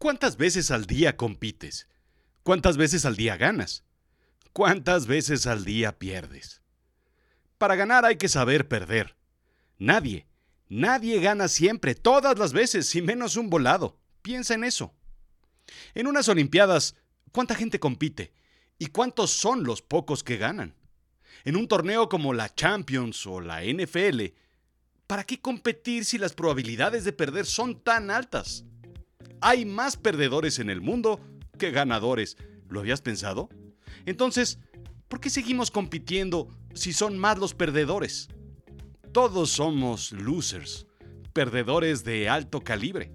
¿Cuántas veces al día compites? ¿Cuántas veces al día ganas? ¿Cuántas veces al día pierdes? Para ganar hay que saber perder. Nadie, nadie gana siempre, todas las veces, y menos un volado. Piensa en eso. En unas Olimpiadas, ¿cuánta gente compite? ¿Y cuántos son los pocos que ganan? En un torneo como la Champions o la NFL, ¿para qué competir si las probabilidades de perder son tan altas? Hay más perdedores en el mundo que ganadores. ¿Lo habías pensado? Entonces, ¿por qué seguimos compitiendo si son más los perdedores? Todos somos losers, perdedores de alto calibre.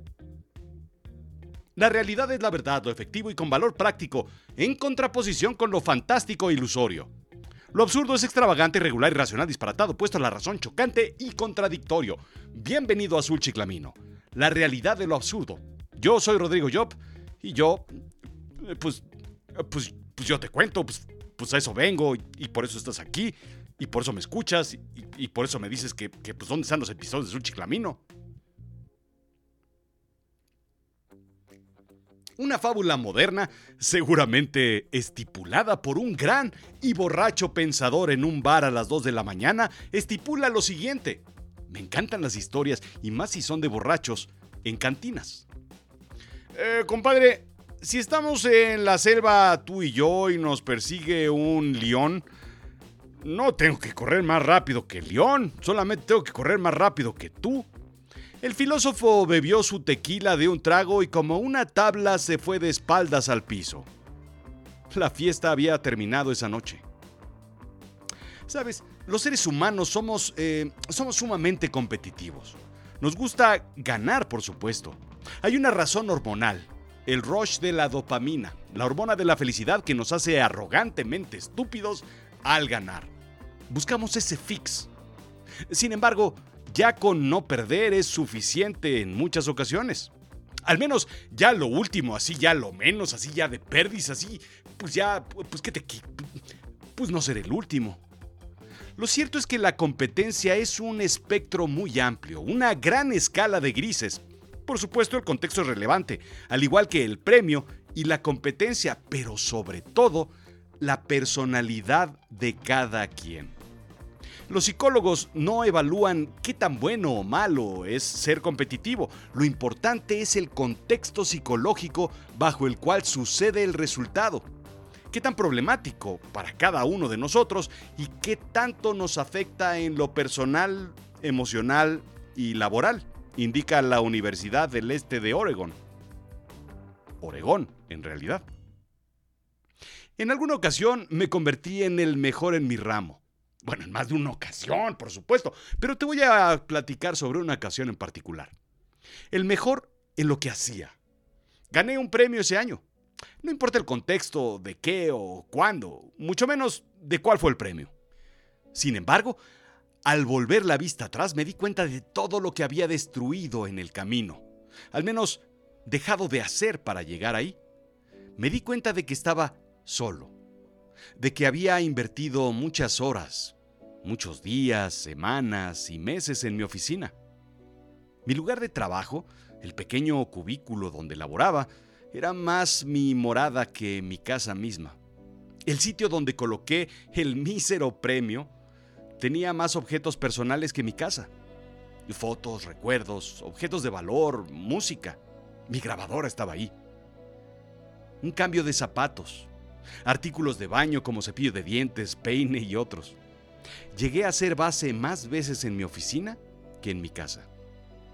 La realidad es la verdad, lo efectivo y con valor práctico, en contraposición con lo fantástico e ilusorio. Lo absurdo es extravagante, irregular, irracional, disparatado, puesto a la razón, chocante y contradictorio. Bienvenido a Azul Chiclamino, la realidad de lo absurdo. Yo soy Rodrigo Job y yo, eh, pues, pues, pues yo te cuento, pues, pues a eso vengo y, por eso estás aquí y por eso me escuchas y, por eso me dices que, que, pues, dónde están los episodios de Azul Chiclamino. Una fábula moderna, seguramente estipulada por un gran y borracho pensador en un bar a las 2 de la mañana, estipula lo siguiente. Me encantan las historias, y más si son de borrachos, en cantinas. Eh, compadre, si estamos en la selva tú y yo y nos persigue un león, no tengo que correr más rápido que el león, solamente tengo que correr más rápido que tú. El filósofo bebió su tequila de un trago y como una tabla se fue de espaldas al piso. La fiesta había terminado esa noche. Sabes, los seres humanos somos, eh, somos sumamente competitivos. Nos gusta ganar, por supuesto. Hay una razón hormonal, el rush de la dopamina, la hormona de la felicidad que nos hace arrogantemente estúpidos al ganar. Buscamos ese fix. Sin embargo, ya con no perder es suficiente en muchas ocasiones. Al menos ya lo último, así ya lo menos, así ya de perdis, así, pues ya, pues que te... Pues no ser el último. Lo cierto es que la competencia es un espectro muy amplio, una gran escala de grises. Por supuesto, el contexto es relevante, al igual que el premio y la competencia, pero sobre todo, la personalidad de cada quien. Los psicólogos no evalúan qué tan bueno o malo es ser competitivo. Lo importante es el contexto psicológico bajo el cual sucede el resultado. Qué tan problemático para cada uno de nosotros y qué tanto nos afecta en lo personal, emocional y laboral, indica la Universidad del Este de Oregon. Oregón, en realidad. En alguna ocasión me convertí en el mejor en mi ramo. Bueno, en más de una ocasión, por supuesto, pero te voy a platicar sobre una ocasión en particular. El mejor en lo que hacía. Gané un premio ese año. No importa el contexto de qué o cuándo, mucho menos de cuál fue el premio. Sin embargo, al volver la vista atrás me di cuenta de todo lo que había destruido en el camino, al menos dejado de hacer para llegar ahí. Me di cuenta de que estaba solo, de que había invertido muchas horas, muchos días, semanas y meses en mi oficina. Mi lugar de trabajo, el pequeño cubículo donde laboraba, era más mi morada que mi casa misma. El sitio donde coloqué el mísero premio tenía más objetos personales que mi casa. Fotos, recuerdos, objetos de valor, música. Mi grabadora estaba ahí. Un cambio de zapatos, artículos de baño como cepillo de dientes, peine y otros. Llegué a ser base más veces en mi oficina que en mi casa.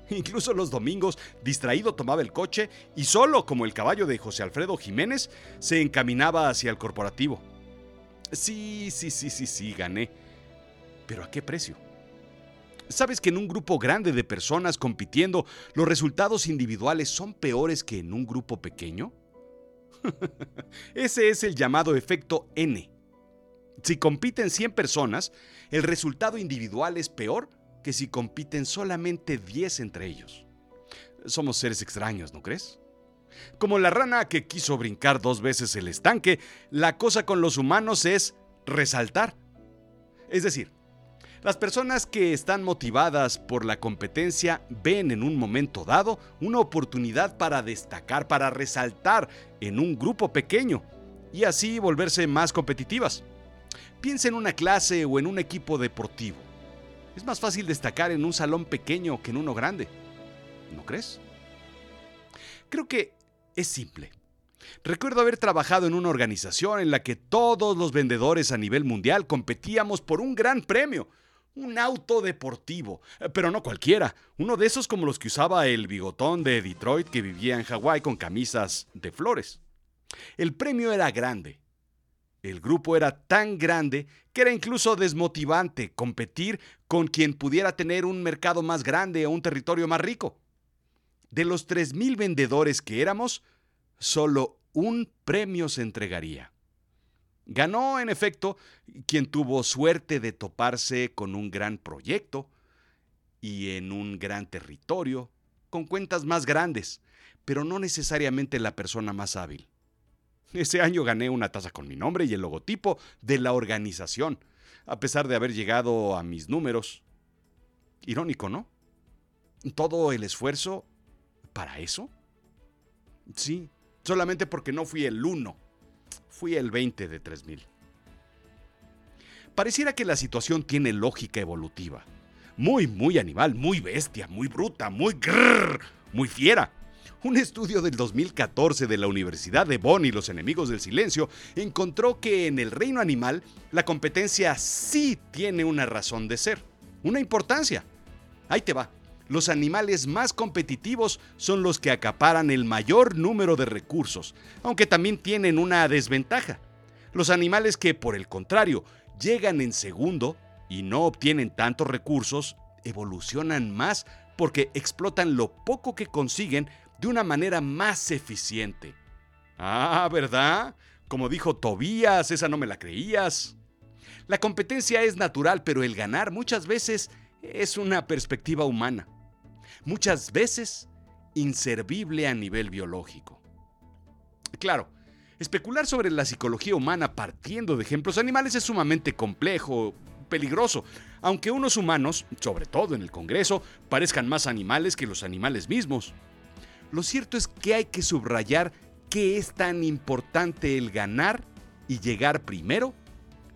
Incluso los domingos, distraído tomaba el coche y solo como el caballo de José Alfredo Jiménez, se encaminaba hacia el corporativo. Sí, sí, sí, sí, sí, gané. Pero ¿a qué precio? ¿Sabes que en un grupo grande de personas compitiendo, los resultados individuales son peores que en un grupo pequeño? Ese es el llamado efecto N. Si compiten 100 personas, el resultado individual es peor que si compiten solamente 10 entre ellos. Somos seres extraños, ¿no crees? Como la rana que quiso brincar dos veces el estanque, la cosa con los humanos es resaltar. Es decir, Las personas que están motivadas por la competencia ven en un momento dado una oportunidad para destacar, para resaltar en un grupo pequeño y así volverse más competitivas. Piensa en una clase o en un equipo deportivo. Es más fácil destacar en un salón pequeño que en uno grande. ¿No crees? Creo que es simple. Recuerdo haber trabajado en una organización en la que todos los vendedores a nivel mundial competíamos por un gran premio, un auto deportivo, pero no cualquiera, uno de esos como los que usaba el bigotón de Detroit que vivía en Hawái con camisas de flores. El premio era grande. El grupo era tan grande que era incluso desmotivante competir con quien pudiera tener un mercado más grande o un territorio más rico. De los 3.000 vendedores que éramos, solo un premio se entregaría. Ganó, en efecto, quien tuvo suerte de toparse con un gran proyecto y en un gran territorio, con cuentas más grandes, pero no necesariamente la persona más hábil. Ese año gané una taza con mi nombre y el logotipo de la organización, a pesar de haber llegado a mis números. Irónico, ¿no? ¿Todo el esfuerzo para eso? Sí, solamente porque no fui el 1, fui el 20 de 3000. Pareciera que la situación tiene lógica evolutiva. Muy, muy animal, muy bestia, muy bruta, muy grrr, muy fiera. Un estudio del 2014 de la Universidad de Bonn y los enemigos del silencio encontró que en el reino animal la competencia sí tiene una razón de ser, una importancia. Ahí te va. Los animales más competitivos son los que acaparan el mayor número de recursos, aunque también tienen una desventaja. Los animales que, por el contrario, llegan en segundo y no obtienen tantos recursos, evolucionan más porque explotan lo poco que consiguen de una manera más eficiente. Ah, ¿verdad? Como dijo Tobías, esa no me la creías. La competencia es natural, pero el ganar muchas veces es una perspectiva humana. Muchas veces inservible a nivel biológico. Claro, especular sobre la psicología humana partiendo de ejemplos animales es sumamente complejo, peligroso, aunque unos humanos, sobre todo en el Congreso, parezcan más animales que los animales mismos. Lo cierto es que hay que subrayar que es tan importante el ganar y llegar primero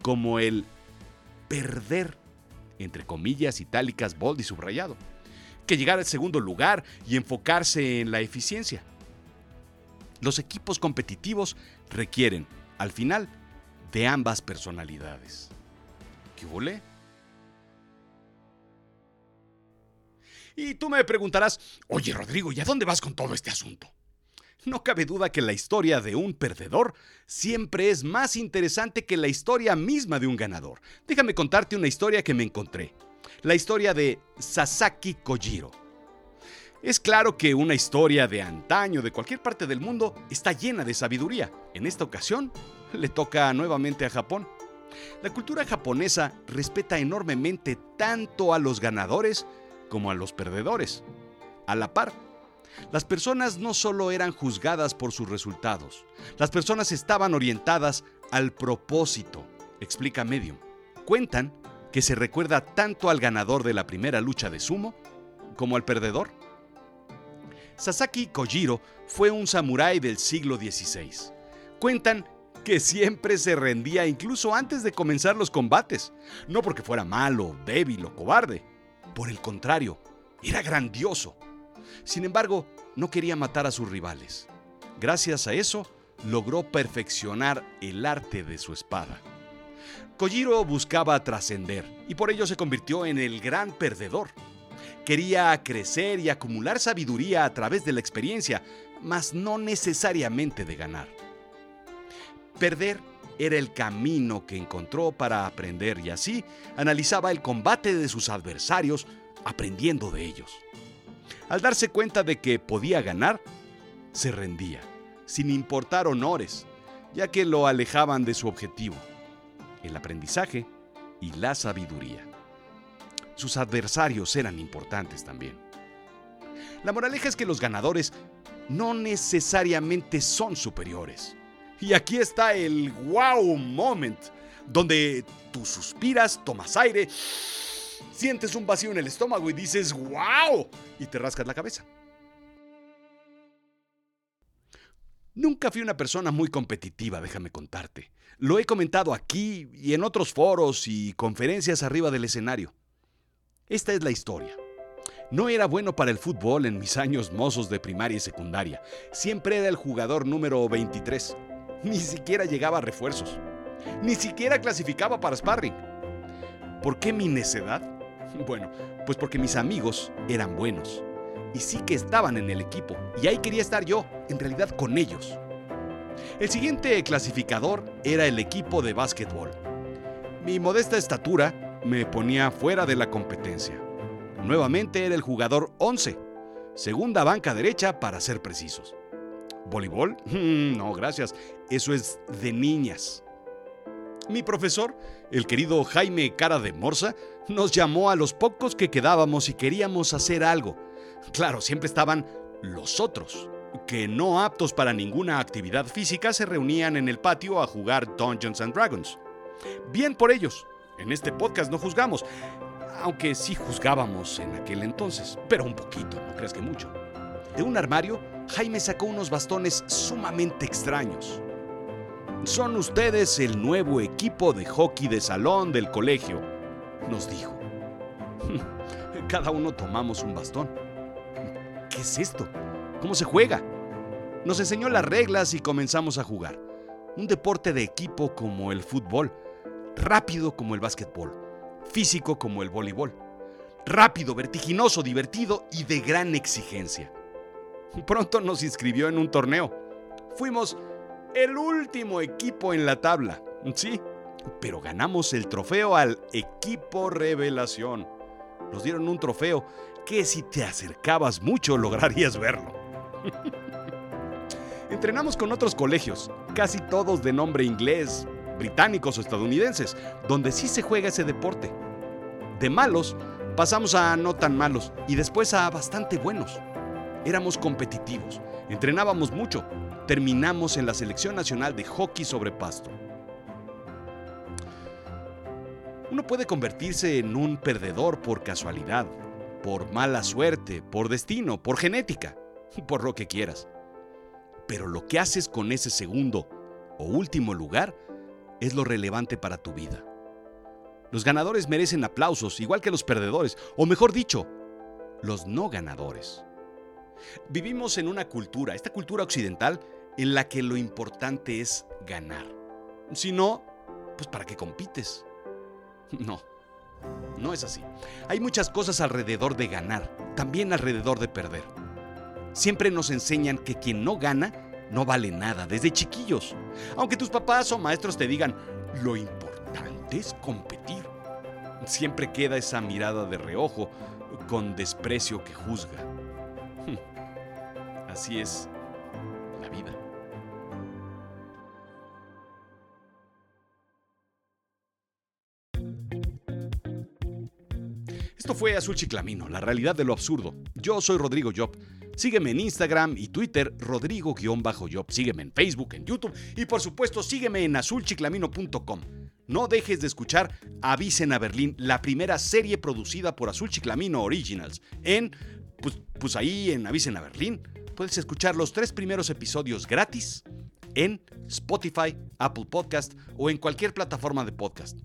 como el perder, entre comillas itálicas, bold y subrayado, que llegar al segundo lugar y enfocarse en la eficiencia. Los equipos competitivos requieren, al final, de ambas personalidades. ¿Qué volé? Y tú me preguntarás, oye Rodrigo, ¿y a dónde vas con todo este asunto? No cabe duda que la historia de un perdedor siempre es más interesante que la historia misma de un ganador. Déjame contarte una historia que me encontré. La historia de Sasaki Kojiro. Es claro que una historia de antaño de cualquier parte del mundo está llena de sabiduría. En esta ocasión, le toca nuevamente a Japón. La cultura japonesa respeta enormemente tanto a los ganadores como a los perdedores. A la par, las personas no solo eran juzgadas por sus resultados, las personas estaban orientadas al propósito, explica Medium. Cuentan que se recuerda tanto al ganador de la primera lucha de sumo como al perdedor. Sasaki Kojiro fue un samurái del siglo XVI. Cuentan que siempre se rendía incluso antes de comenzar los combates, no porque fuera malo, débil o cobarde, por el contrario, era grandioso. Sin embargo, no quería matar a sus rivales. Gracias a eso, logró perfeccionar el arte de su espada. Kojiro buscaba trascender y por ello se convirtió en el gran perdedor. Quería crecer y acumular sabiduría a través de la experiencia, mas no necesariamente de ganar. Perder era el camino que encontró para aprender y así analizaba el combate de sus adversarios aprendiendo de ellos. Al darse cuenta de que podía ganar, se rendía, sin importar honores, ya que lo alejaban de su objetivo, el aprendizaje y la sabiduría. Sus adversarios eran importantes también. La moraleja es que los ganadores no necesariamente son superiores y aquí está el wow moment, donde tú suspiras, tomas aire sientes un vacío en el estómago y dices ¡Wow! y te rascas la cabeza. Nunca fui una persona muy competitiva, déjame contarte. Lo he comentado aquí y en otros foros y conferencias arriba del escenario. Esta es la historia. No era bueno para el fútbol en mis años mozos de primaria y secundaria. Siempre era el jugador número 23. Ni siquiera llegaba a refuerzos. Ni siquiera clasificaba para sparring. ¿Por qué mi necedad? Bueno, pues porque mis amigos eran buenos y sí que estaban en el equipo, y ahí quería estar yo, en realidad con ellos. El siguiente clasificador era el equipo de básquetbol. Mi modesta estatura me ponía fuera de la competencia. Nuevamente era el jugador 11, segunda banca derecha para ser precisos. ¿Voleibol? No, gracias, eso es de niñas. Mi profesor, el querido Jaime Cara de Morsa, nos llamó a los pocos que quedábamos y queríamos hacer algo Claro, siempre estaban los otros, que no aptos para ninguna actividad física se reunían en el patio a jugar Dungeons and Dragons. Bien por ellos. En este podcast no juzgamos, aunque sí juzgábamos en aquel entonces, pero un poquito, no creas que mucho. De un armario, Jaime sacó unos bastones sumamente extraños. Son ustedes el nuevo equipo de hockey de salón del colegio, nos dijo. Cada uno tomamos un bastón. ¿Qué es esto? ¿Cómo se juega? Nos enseñó las reglas y comenzamos a jugar. Un deporte de equipo como el fútbol, rápido como el básquetbol, físico como el voleibol, rápido, vertiginoso, divertido y de gran exigencia. Pronto nos inscribió en un torneo. Fuimos el último equipo en la tabla, sí, pero ganamos el trofeo al equipo revelación. Nos dieron un trofeo que si te acercabas mucho lograrías verlo. Entrenamos con otros colegios, casi todos de nombre inglés, británicos o estadounidenses, donde sí se juega ese deporte. De malos, pasamos a no tan malos y después a bastante buenos. Éramos competitivos, entrenábamos mucho, terminamos en la selección nacional de hockey sobre pasto. Uno puede convertirse en un perdedor por casualidad, por mala suerte, por destino, por genética, por lo que quieras. Pero lo que haces con ese segundo o último lugar es lo relevante para tu vida. Los ganadores merecen aplausos, igual que los perdedores, o mejor dicho, los no ganadores. Vivimos en una cultura, esta cultura occidental, en la que lo importante es ganar. Si no, pues ¿para qué compites? No. No es así. Hay muchas cosas alrededor de ganar, también alrededor de perder. Siempre nos enseñan que quien no gana no vale nada desde chiquillos. Aunque tus papás o maestros te digan, lo importante es competir. Siempre queda esa mirada de reojo con desprecio que juzga. Así es Esto fue Azul Chiclamino, la realidad de lo absurdo. Yo soy Rodrigo Job. Sígueme en Instagram y Twitter, Rodrigo-Job. Sígueme en Facebook, en YouTube y por supuesto sígueme en azulchiclamino.com. No dejes de escuchar Avisen a Berlín, la primera serie producida por Azul Chiclamino Originals. En, pues, pues ahí en Avisen a Berlín, puedes escuchar los tres primeros episodios gratis en Spotify, Apple Podcast o en cualquier plataforma de podcast.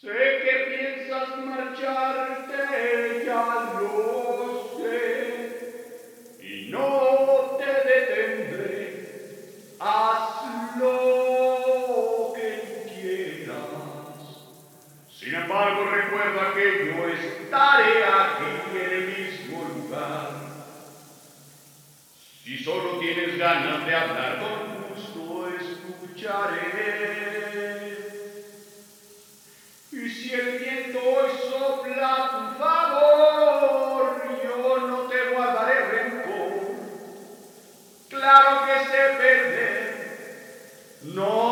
Sé que piensas marcharte, ya lo sé, claro que se pierde. No